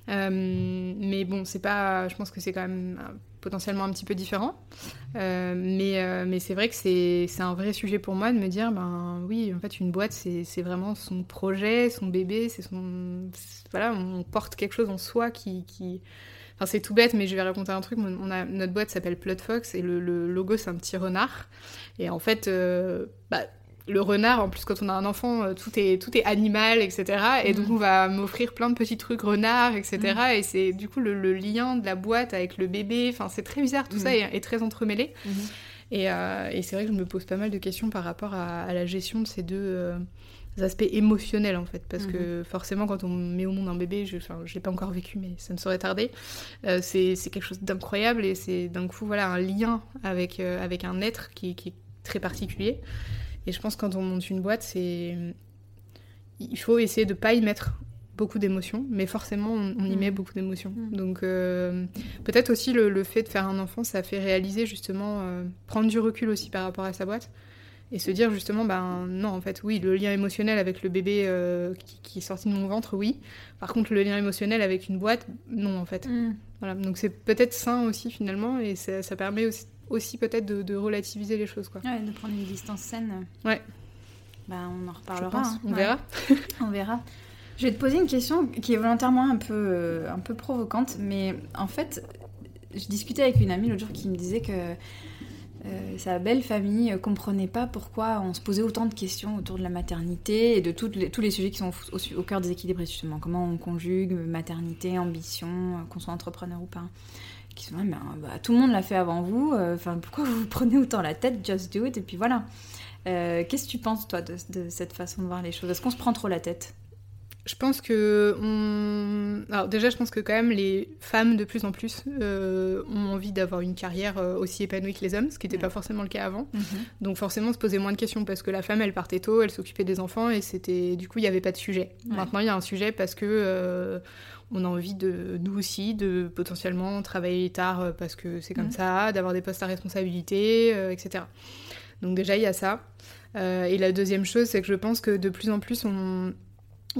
Euh, mais bon, c'est pas. Je pense que c'est quand même potentiellement un petit peu différent. Euh, mais euh, mais c'est vrai que c'est un vrai sujet pour moi de me dire, ben oui, en fait, une boîte, c'est vraiment son projet, son bébé, c'est son. Voilà, on porte quelque chose en soi qui. qui... Enfin, c'est tout bête, mais je vais raconter un truc. On a, notre boîte s'appelle Plotfox et le, logo, c'est un petit renard. Et en fait, euh, bah, le renard, en plus, quand on a un enfant, euh, tout est, tout est animal, etc. Et donc, mm. on va m'offrir plein de petits trucs renards, etc. Mm. Et c'est du coup le, lien de la boîte avec le bébé. Enfin, c'est très bizarre, tout ça mm. est, très entremêlé. Euh, et, c'est vrai que je me pose pas mal de questions par rapport à, la gestion de ces deux euh, aspects émotionnels, en fait. Parce que mm-hmm. forcément, quand on met au monde un bébé, je ne l'ai pas encore vécu, mais ça ne saurait tarder, c'est quelque chose d'incroyable. Et c'est d'un coup, voilà, un lien avec, avec un être qui, qui est très particulier. Et je pense que quand on monte une boîte, c'est il faut essayer de pas y mettre beaucoup d'émotions, mais forcément on, y mm. met beaucoup d'émotions. Mm. Donc euh, peut-être aussi le, fait de faire un enfant, ça fait réaliser justement euh, prendre du recul aussi par rapport à sa boîte et se dire justement ben non en fait oui le lien émotionnel avec le bébé euh, qui, est sorti de mon ventre oui. Par contre le lien émotionnel avec une boîte non en fait. Mm. Voilà donc c'est peut-être sain aussi finalement et ça, ça permet aussi aussi peut-être de, relativiser les choses. Quoi. Ouais, de prendre une distance saine. Ouais. Bah, on en reparlera. Hein. On verra. *laughs* on verra. Je vais te poser une question qui est volontairement un peu, euh, un peu provocante, mais en fait, je discutais avec une amie l'autre jour qui me disait que euh, sa belle famille comprenait pas pourquoi on se posait autant de questions autour de la maternité et de toutes les, tous les sujets qui sont au, cœur des équilibres, justement. Comment on conjugue maternité, ambition, qu'on soit entrepreneur ou pas qui sont ben, bah, tout le monde l'a fait avant vous, euh, enfin pourquoi vous vous prenez autant la tête, just do it, et puis voilà. Euh, qu'est-ce que tu penses toi de, cette façon de voir les choses? Est-ce qu'on se prend trop la tête? Je pense que on... alors déjà je pense que quand même les femmes de plus en plus euh, ont envie d'avoir une carrière aussi épanouie que les hommes, ce qui n'était pas forcément le cas avant. Mhm. Donc forcément se poser moins de questions parce que la femme elle partait tôt, elle s'occupait des enfants et c'était du coup il n'y avait pas de sujet. Maintenant il y a un sujet parce que on a envie de, nous aussi, de potentiellement travailler tard euh, parce que c'est comme mm. ça, d'avoir des postes à responsabilité, euh, etc. Donc déjà, il y a ça. Euh, et la deuxième chose, c'est que je pense que de plus en plus, on,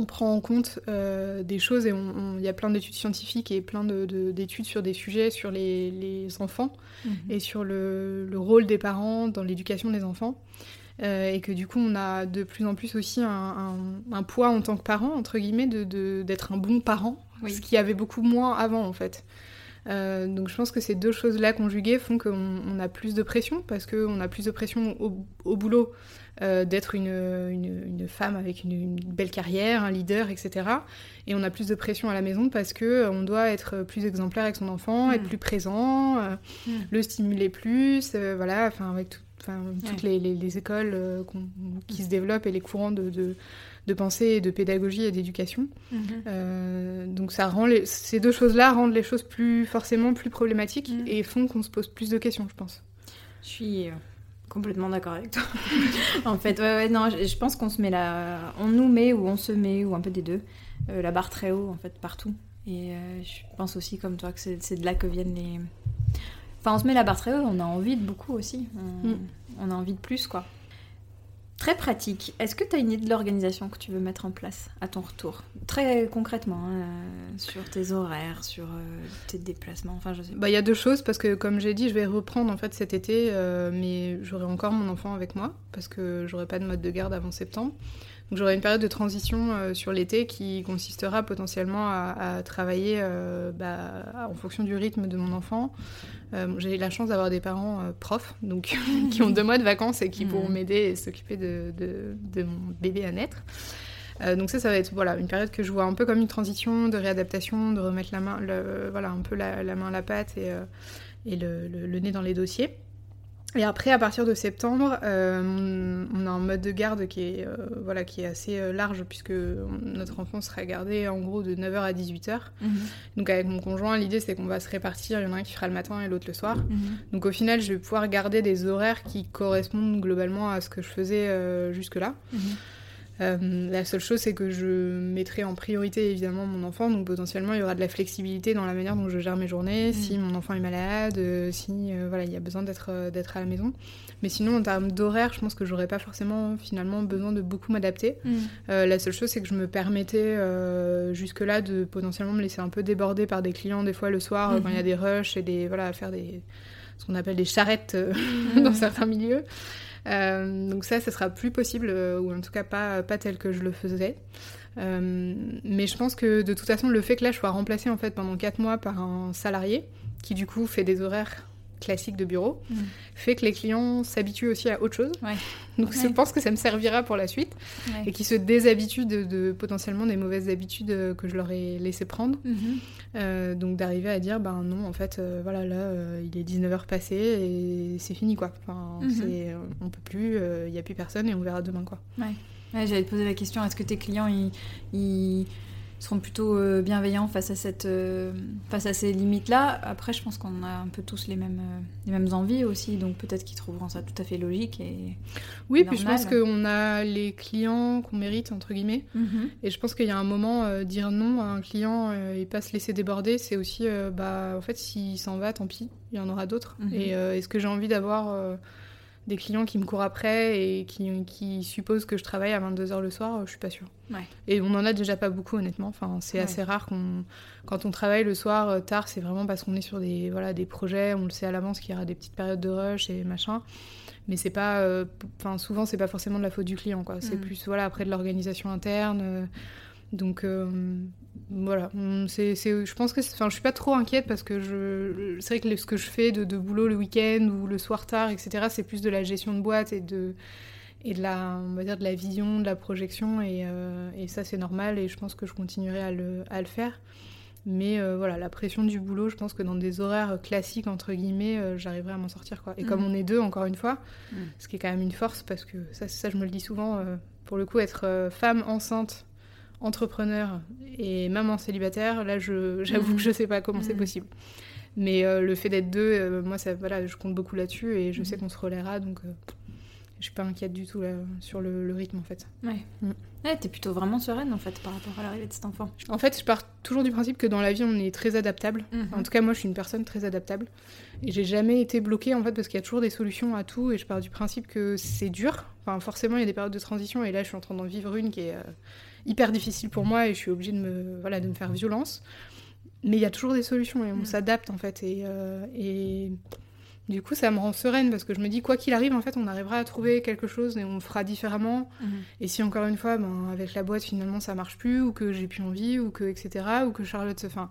prend en compte des choses et il y a plein d'études scientifiques et plein d'études sur des sujets sur les, enfants mm-hmm. et sur le, rôle des parents dans l'éducation des enfants. Et que du coup, on a de plus en plus aussi un, poids en tant que parent, entre guillemets, d'être un bon parent ce qu'il y avait beaucoup moins avant en fait. Euh, donc je pense que ces deux choses-là conjuguées font qu'on a plus de pression, parce qu'on a plus de pression au, boulot euh, d'être une, une, femme avec une, belle carrière, un leader, etc. Et on a plus de pression à la maison parce qu'on euh, doit être plus exemplaire avec son enfant, être mm. plus présent, mm. le stimuler plus, voilà, enfin avec toutes les, les, écoles qui se développent et les courants de de pensée, de pédagogie et d'éducation. Mhm. Euh, donc ça rend ces deux choses-là rendent les choses plus forcément plus problématiques mhm. et font qu'on se pose plus de questions, je pense. Je suis euh, complètement d'accord avec toi. *laughs* en fait, ouais, non, je, pense qu'on se met la, on nous met ou on se met ou un peu des deux, euh, la barre très haut en fait partout. Et je pense aussi comme toi que c'est de là que viennent les. Enfin, on se met la barre très haut, on a envie de beaucoup aussi. On, mm. on a envie de plus, quoi. Très pratique. Est-ce que tu as une idée de l'organisation que tu veux mettre en place à ton retour? Très concrètement, hein, euh, sur tes horaires, sur euh, tes déplacements, enfin je sais. Bah il y a deux choses parce que comme j'ai dit, je vais reprendre en fait cet été, euh, mais j'aurai encore mon enfant avec moi parce que j'aurai pas de mode de garde avant septembre. Donc j'aurai une période de transition euh, sur l'été qui consistera potentiellement à, travailler euh, bah, en fonction du rythme de mon enfant. Euh, j'ai la chance d'avoir des parents profs, donc *laughs* qui ont deux mois de vacances et qui mmh. pourront m'aider et s'occuper de, de, mon bébé à naître. donc ça, ça va être voilà une période que je vois un peu comme une transition de réadaptation, de remettre la main, le, voilà un peu la, main à la pâte et, et le, le, nez dans les dossiers. Et après, à partir de septembre, euh, on a un mode de garde qui est, euh, voilà, qui est assez euh, large, puisque notre enfant sera gardé en gros de 9h à 18h. Mhm. Donc avec mon conjoint, l'idée c'est qu'on va se répartir, il y en a un qui fera le matin et l'autre le soir. Mhm. Donc au final, je vais pouvoir garder des horaires qui correspondent globalement à ce que je faisais jusque-là. Mhm. Euh, la seule chose, c'est que je mettrai en priorité évidemment mon enfant, donc potentiellement il y aura de la flexibilité dans la manière dont je gère mes journées, mm. si mon enfant est malade, euh, si euh, voilà, il y a besoin d'être d'être à la maison. Mais sinon, en termes d'horaire, je pense que j'aurais pas forcément finalement besoin de beaucoup m'adapter. Mm. la seule chose, c'est que je me permettais jusque-là de potentiellement me laisser un peu déborder par des clients des fois le soir quand il y a mm-hmm. des rushs et des voilà, faire des ce qu'on appelle des charrettes *laughs* dans certains milieux. Euh, donc ça, ce sera plus possible, euh, ou en tout cas pas, pas tel que je le faisais. Euh, mais je pense que de toute façon, le fait que là, je sois remplacée en fait pendant 4 mois par un salarié, qui du coup fait des horaires classique de bureau, mm. fait que les clients s'habituent aussi à autre chose. Donc je pense que ça me servira pour la suite et qu'ils se déshabituent de, potentiellement des mauvaises habitudes euh, que je leur ai laissé prendre. Mm-hmm. Euh, donc d'arriver à dire, ben non, en fait, euh, voilà, là, il est 19h passé et c'est fini, quoi. Enfin, mm-hmm. on peut plus, il n'y a plus personne et on verra demain, quoi. Ouais. J'allais te poser la question, est-ce que tes clients, ils seront plutôt euh, bienveillants face à, cette, euh, face à ces limites-là. Après, je pense qu'on a un peu tous les mêmes, euh, les mêmes envies aussi, donc peut-être qu'ils trouveront ça tout à fait logique. Et, oui, puis je pense qu'on a les clients qu'on mérite, entre guillemets. Mhm. Et je pense qu'il y a un moment, dire non à un client et pas se laisser déborder, c'est aussi, bah, en fait, s'il s'en va, tant pis, il y en aura d'autres. Mhm. Et est-ce que j'ai envie d'avoir des clients qui me courent après et qui, qui supposent que je travaille à 22h le soir, je suis pas sûre. Et on en a déjà pas beaucoup, honnêtement. Enfin, c'est assez rare qu'on, quand on travaille le soir euh, tard, c'est vraiment parce qu'on est sur des, voilà, des projets, on le sait à l'avance qu'il y aura des petites périodes de rush et machin. Mais c'est pas, euh, enfin, souvent, c'est pas forcément de la faute du client, quoi. C'est mm. plus, voilà, après de l'organisation interne. Euh, donc, voilà, c'est, je pense que, enfin, je suis pas trop inquiète parce que je, c'est vrai que ce que je fais de, de boulot le week-end ou le soir tard, etc., c'est plus de la gestion de boîte et de, et de la, on va dire de la vision, de la projection, et, euh, et ça c'est normal et je pense que je continuerai à le, à le faire. Mais euh, voilà, la pression du boulot, je pense que dans des horaires classiques, entre guillemets, euh, j'arriverai à m'en sortir. Quoi. Et comme mm. on est deux, encore une fois, mm. ce qui est quand même une force, parce que ça, ça je me le dis souvent, pour le coup, être femme enceinte entrepreneur et maman célibataire, là, j'avoue que je sais pas comment c'est mm. possible. Mais euh, le fait d'être deux, euh, moi, ça, voilà, je compte beaucoup là-dessus et je sais mm. qu'on se relaiera, donc euh, je suis pas inquiète du tout là, sur le, rythme, en fait. Ouais. Mm. Ouais, t'es plutôt vraiment sereine, en fait, par rapport à l'arrivée de cet enfant. En fait, je pars toujours du principe que dans la vie, on est très adaptable. En tout cas, moi, je suis une personne très adaptable. Et j'ai jamais été bloquée, en fait, parce qu'il y a toujours des solutions à tout. Et je pars du principe que c'est dur. Enfin, forcément, il y a des périodes de transition. Et là, je suis en train d'en vivre une qui est hyper difficile pour moi et je suis obligée de me, voilà, de me faire violence. Mais il y a toujours des solutions et on mm. s'adapte en fait. Et, euh, et, du coup, ça me rend sereine parce que je me dis, quoi qu'il arrive, en fait, on arrivera à trouver quelque chose et on fera différemment. Mm. Et si encore une fois, ben, avec la boîte, finalement, ça marche plus ou que j'ai plus envie ou que, etc., ou que Charlotte se. Enfin,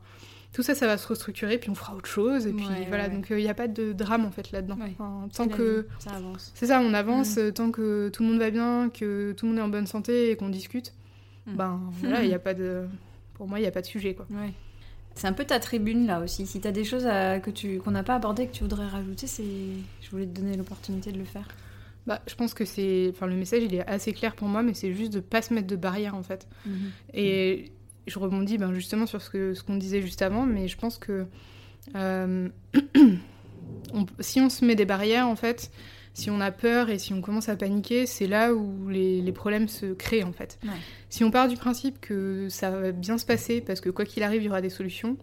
tout ça, ça va se restructurer, puis on fera autre chose. Et puis voilà, donc il n'y a pas de drame en fait là-dedans. tant que. Ça avance. C'est ça, on avance mm. tant que tout le monde va bien, que tout le monde est en bonne santé et qu'on discute. Mm. ben *laughs* voilà, il y a pas de. Pour moi, il n'y a pas de sujet, quoi. Ouais. C'est un peu ta tribune là aussi. Si tu as des choses à... que tu qu'on n'a pas abordées que tu voudrais rajouter, c'est je voulais te donner l'opportunité de le faire. Bah, je pense que c'est enfin le message il est assez clair pour moi mais c'est juste de pas se mettre de barrière en fait. Mm-hmm. Et je rebondis ben, justement sur ce que ce qu'on disait juste avant mais je pense que euh, *clears throat* si on se met des barrières en fait, si on a peur et si on commence à paniquer, c'est là où les, problèmes se créent en fait. Si on part du principe que ça va bien se passer parce que quoi qu'il arrive, il y aura des solutions,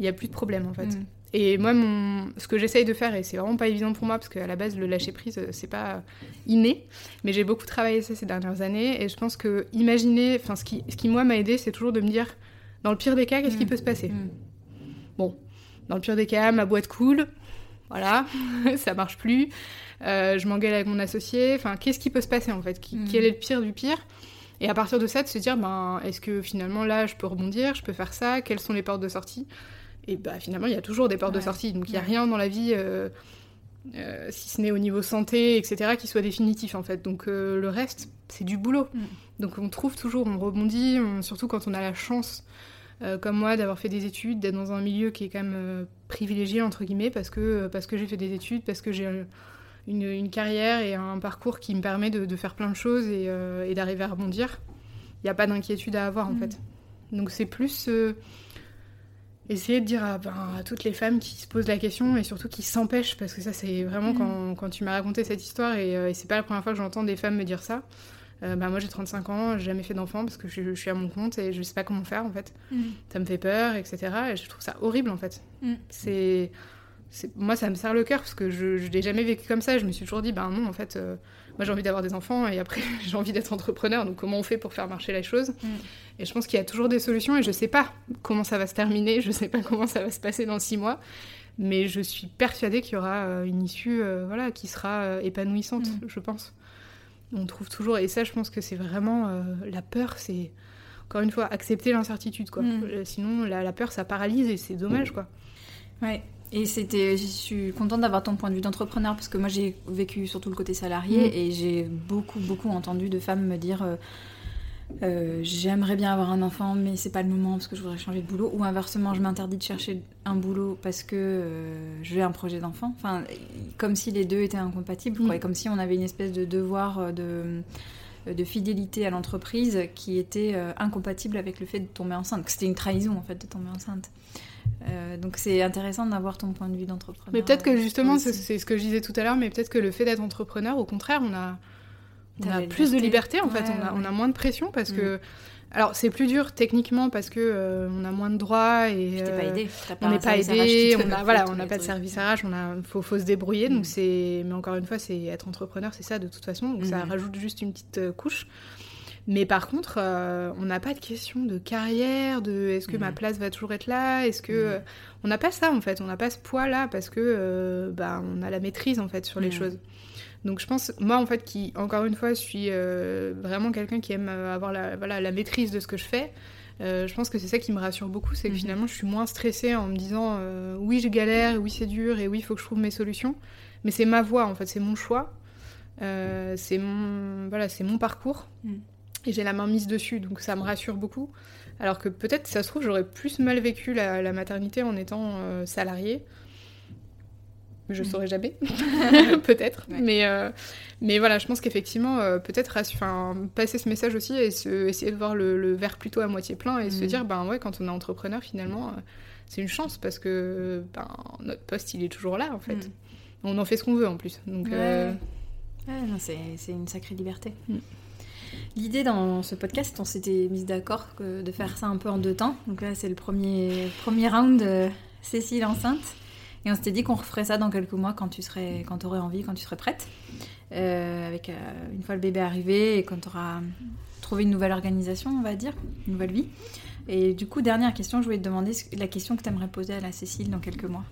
il n'y a plus de problème en fait. Mm. Et moi, mon... ce que j'essaye de faire, et c'est vraiment pas évident pour moi, parce qu'à la base, le lâcher prise, c'est pas inné, mais j'ai beaucoup travaillé ça ces dernières années, et je pense que imaginer, enfin, ce qui, ce qui moi m'a aidé, c'est toujours de me dire, dans le pire des cas, qu'est-ce qui mm. peut se passer? Mm. Bon, dans le pire des cas, ma boîte coule, voilà, *laughs* ça marche plus. Euh, je m'engueule avec mon associé. Enfin, qu'est-ce qui peut se passer en fait? Mm. Quel est le pire du pire? Et à partir de ça, de se dire, ben, est-ce que finalement là, je peux rebondir, je peux faire ça? Quelles sont les portes de sortie? Et bah, finalement, il y a toujours des portes de sortie. Donc, il n'y a rien dans la vie, euh, euh, si ce n'est au niveau santé, etc., qui soit définitif en fait. Donc, le reste, c'est du boulot. Mm. Donc, on trouve toujours, on rebondit, surtout quand on a la chance. Comme moi, d'avoir fait des études, d'être dans un milieu qui est quand même privilégié, entre guillemets, parce que, parce que j'ai fait des études, parce que j'ai une, carrière et un parcours qui me permet de, faire plein de choses et, et d'arriver à rebondir. Il n'y a pas d'inquiétude à avoir en mm. fait. Donc c'est plus essayer de dire ben, à, toutes les femmes qui se posent la question et surtout qui s'empêchent, parce que ça c'est vraiment mm. quand, quand, tu m'as raconté cette histoire et, et c'est pas la première fois que j'entends des femmes me dire ça. Euh, bah, moi j'ai 35 ans, j'ai jamais fait d'enfant parce que je, suis à mon compte et je sais pas comment faire en fait. Mm. Ça me fait peur, etc. Et je trouve ça horrible en fait. Mm. C'est, moi ça me serre le cœur parce que je, je l'ai jamais vécu comme ça. Je me suis toujours dit, ben non en fait, euh, moi j'ai envie d'avoir des enfants et après *laughs* j'ai envie d'être entrepreneur. Donc comment on fait pour faire marcher les choses? Mm. Et je pense qu'il y a toujours des solutions et je sais pas comment ça va se terminer, je sais pas *laughs* comment ça va se passer dans six mois. Mais je suis persuadée qu'il y aura euh, une issue voilà, qui sera épanouissante, je pense on trouve toujours, et ça je pense que c'est vraiment euh, la peur, c'est encore une fois accepter l'incertitude quoi. Mm. Euh, sinon la, peur ça paralyse et c'est dommage quoi. Ouais. Et c'était, je suis contente d'avoir ton point de vue d'entrepreneur parce que moi j'ai vécu surtout le côté salarié mm. et j'ai beaucoup beaucoup entendu de femmes me dire euh, euh, j'aimerais bien avoir un enfant, mais c'est pas le moment parce que je voudrais changer de boulot. Ou inversement, je m'interdis de chercher un boulot parce que euh, j'ai un projet d'enfant. Enfin, comme si les deux étaient incompatibles, mm. comme si on avait une espèce de devoir euh, de, de fidélité à l'entreprise qui était incompatible avec le fait de tomber enceinte. C'était une trahison en fait de tomber enceinte. donc c'est intéressant d'avoir ton point de vue d'entrepreneur. Mais peut-être que justement, c'est ce que je disais tout à l'heure, mais peut-être que le fait d'être entrepreneur, au contraire, on a on a plus de liberté en fait, on a, moins de pression parce mm. que. Alors c'est plus dur techniquement parce que euh, on a moins de droits et pas euh, aidé. on n'est pas aidé, on a voilà, on n'a pas de service RH, on a faut, faut se débrouiller donc mm. c'est mais encore une fois c'est être entrepreneur c'est ça de toute façon donc ça mm. rajoute juste une petite euh, couche. Mais par contre, on n'a pas de question de carrière, de est-ce que ma place va toujours être là, est-ce que on n'a pas ça en fait, on n'a pas ce poids là parce que bah on a la maîtrise en fait sur les choses. Donc je pense, moi en fait, qui encore une fois suis euh, vraiment quelqu'un qui aime euh, avoir la, voilà, la maîtrise de ce que je fais, euh, je pense que c'est ça qui me rassure beaucoup, c'est que mhm. finalement je suis moins stressée en me disant oui je galère, oui c'est dur et oui il faut que je trouve mes solutions, mais c'est ma voie en fait, c'est mon choix, c'est mon, voilà, c'est mon parcours mhm. et j'ai la main mise dessus, donc ça me rassure beaucoup. Alors que peut-être, ça se trouve, j'aurais plus mal vécu la, la maternité en étant salariée. Je ne mm. saurais jamais, *laughs* *laughs* peut-être. Mais, euh, mais voilà, je pense qu'effectivement, euh, peut-être passer ce message aussi et essayer de voir le, verre plutôt à moitié plein et se mm. dire, ben ouais, quand on est entrepreneur, finalement, euh, c'est une chance parce que ben, notre poste, il est toujours là, en fait. Mm. On en fait ce qu'on veut en plus. Donc, c'est une sacrée liberté. L'idée dans ce podcast, on s'était mis d'accord de faire ça un peu en deux temps. Donc là, c'est le premier, premier round, Cécile enceinte. Et on s'était dit qu'on referait ça dans quelques mois quand tu serais, quand aurais envie, quand tu serais prête. Euh, avec euh, une fois le bébé arrivé et quand tu auras trouvé une nouvelle organisation, on va dire, une nouvelle vie. Et du coup, dernière question, je voulais te demander la question que tu aimerais poser à la Cécile dans quelques mois.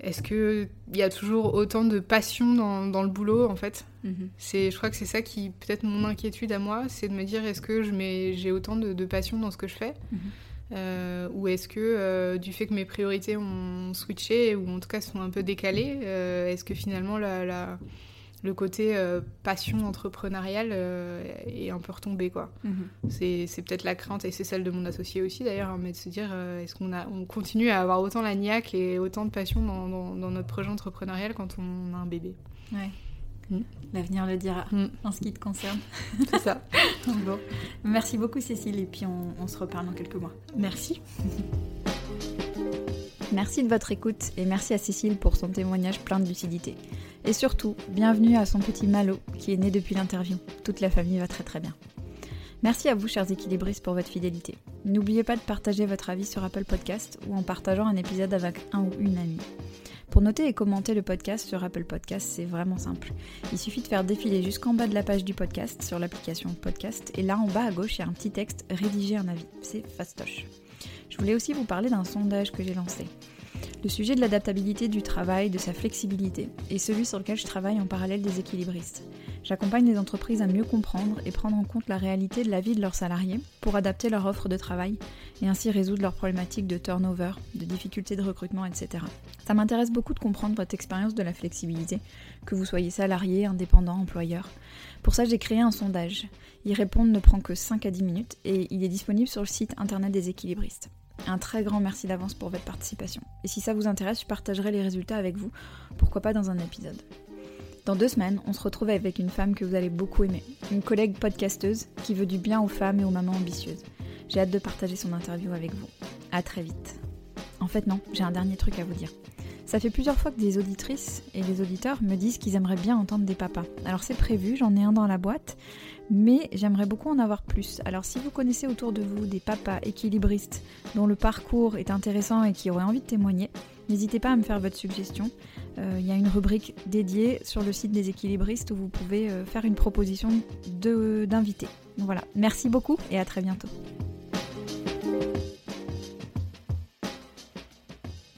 Est-ce qu'il y a toujours autant de passion dans, dans le boulot, en fait? Mhm. c'est Je crois que c'est ça qui, peut-être mon inquiétude à moi, c'est de me dire, est-ce que j'ai autant de, de, passion dans ce que je fais? Mhm. Euh, ou est-ce que euh, du fait que mes priorités ont switché ou en tout cas sont un peu décalées, euh, est-ce que finalement la, le côté passion entrepreneuriale est un peu retombé quoi mhm. C'est peut-être la crainte et c'est celle de mon associé aussi d'ailleurs, hein, mais de se dire est-ce qu'on on continue à avoir autant la niaque et autant de passion dans, dans, notre projet entrepreneurial quand on a un bébé? Ouais. Mm. L'avenir le dira mm. en ce qui te concerne. C'est ça. *laughs* bon. Merci beaucoup Cécile et puis on, se reparle dans quelques mois. Merci. *laughs* Merci de votre écoute et merci à Cécile pour son témoignage plein de lucidité. Et surtout, bienvenue à son petit Malo qui est né depuis l'interview. Toute la famille va très très bien. Merci à vous, chers équilibristes, pour votre fidélité. N'oubliez pas de partager votre avis sur Apple Podcast ou en partageant un épisode avec un ou une amie. Pour noter et commenter le podcast sur Apple Podcast, c'est vraiment simple. Il suffit de faire défiler jusqu'en bas de la page du podcast sur l'application podcast et là en bas à gauche, il y a un petit texte rédiger un avis. C'est fastoche. Je voulais aussi vous parler d'un sondage que j'ai lancé. Le sujet de l'adaptabilité du travail, de sa flexibilité, est celui sur lequel je travaille en parallèle des équilibristes. J'accompagne les entreprises à mieux comprendre et prendre en compte la réalité de la vie de leurs salariés pour adapter leur offre de travail et ainsi résoudre leurs problématiques de turnover, de difficultés de recrutement, etc. Ça m'intéresse beaucoup de comprendre votre expérience de la flexibilité, que vous soyez salarié, indépendant, employeur. Pour ça, j'ai créé un sondage. Y répondre ne prend que 5 à 10 minutes et il est disponible sur le site internet des équilibristes. Un très grand merci d'avance pour votre participation. Et si ça vous intéresse, je partagerai les résultats avec vous, pourquoi pas dans un épisode. Dans deux semaines, on se retrouve avec une femme que vous allez beaucoup aimer, une collègue podcasteuse qui veut du bien aux femmes et aux mamans ambitieuses. J'ai hâte de partager son interview avec vous. À très vite. En fait non, j'ai un dernier truc à vous dire. Ça fait plusieurs fois que des auditrices et des auditeurs me disent qu'ils aimeraient bien entendre des papas. Alors c'est prévu, j'en ai un dans la boîte, mais j'aimerais beaucoup en avoir plus. Alors si vous connaissez autour de vous des papas équilibristes dont le parcours est intéressant et qui auraient envie de témoigner, n'hésitez pas à me faire votre suggestion. Euh, il y a une rubrique dédiée sur le site des équilibristes où vous pouvez euh, faire une proposition d'invité. Voilà, merci beaucoup et à très bientôt.